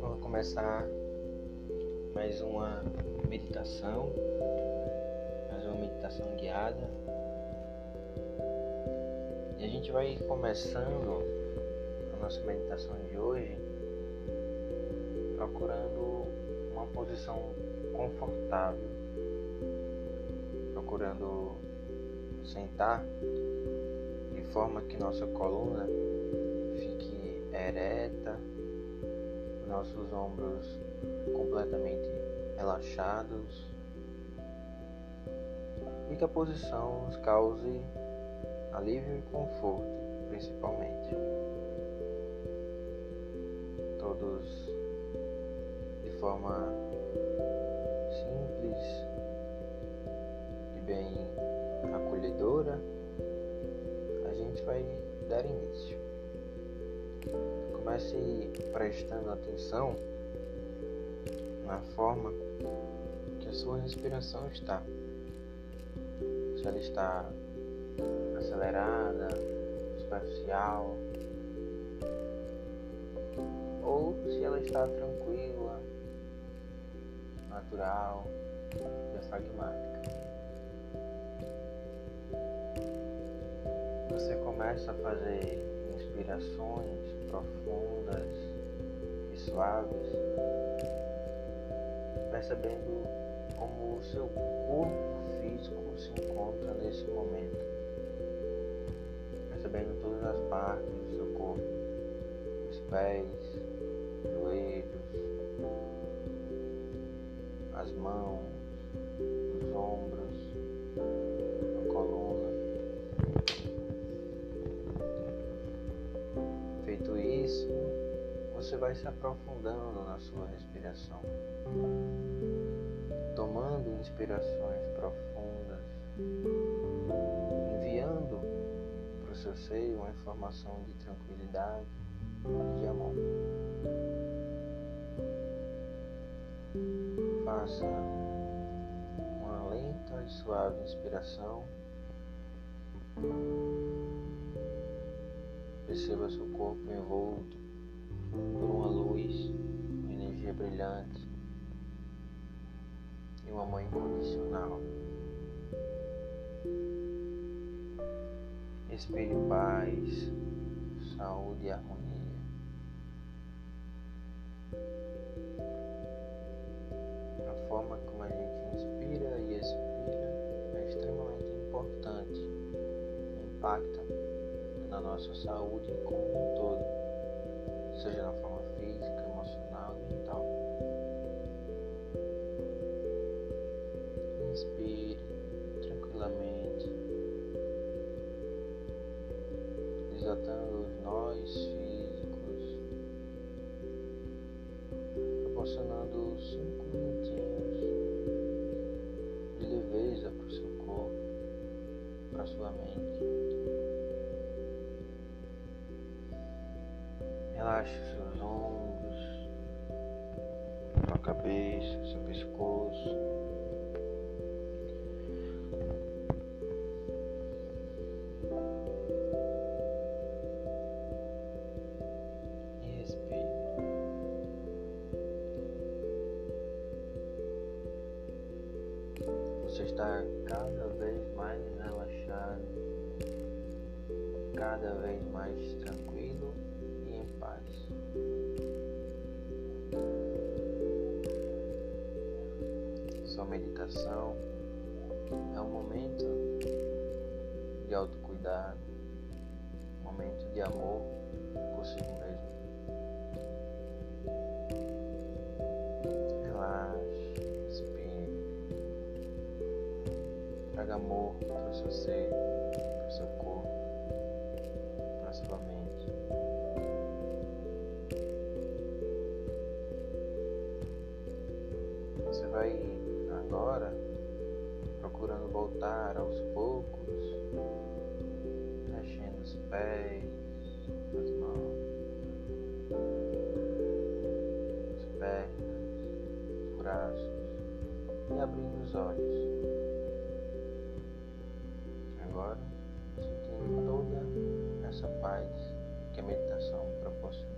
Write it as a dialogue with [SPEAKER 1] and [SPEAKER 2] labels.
[SPEAKER 1] Vamos começar mais uma meditação, mais uma meditação guiada. E a gente vai começando a nossa meditação de hoje procurando uma posição confortável, procurando sentar de forma que nossa coluna fique ereta, nossos ombros completamente relaxados e que a posição nos cause alívio e conforto, principalmente. Todos de forma simples e bem acolhedora, a gente vai dar início. Comece prestando atenção na forma que a sua respiração está. Se ela está acelerada, superficial, ou se ela está tranquila, natural, diafragmática. Você começa a fazer inspirações profundas e suaves, percebendo como o seu corpo físico se encontra nesse momento, percebendo todas as partes do seu corpo, os pés, joelhos, as mãos, você vai se aprofundando na sua respiração, tomando inspirações profundas, enviando para o seu seio uma informação de tranquilidade e de amor. Faça uma lenta e suave inspiração. Perceba seu corpo envolto e uma mãe incondicional. Respire paz, saúde e harmonia. A forma como a gente inspira e expira é extremamente importante, impacta na nossa saúde como um todo, desatando os nós físicos, proporcionando cinco minutinhos de leveza para o seu corpo, para a sua mente. Relaxe seus ombros, sua cabeça, seu pescoço. Você está cada vez mais relaxado, cada vez mais tranquilo e em paz. Sua meditação é um momento de autocuidado, um momento de amor por si mesmo. Traga amor para o seu ser, para o seu corpo, para a sua mente. Você vai agora procurando voltar aos poucos, mexendo os pés, as mãos, as pernas, os braços e abrindo os olhos agora, sentindo toda essa paz que a meditação proporcionou.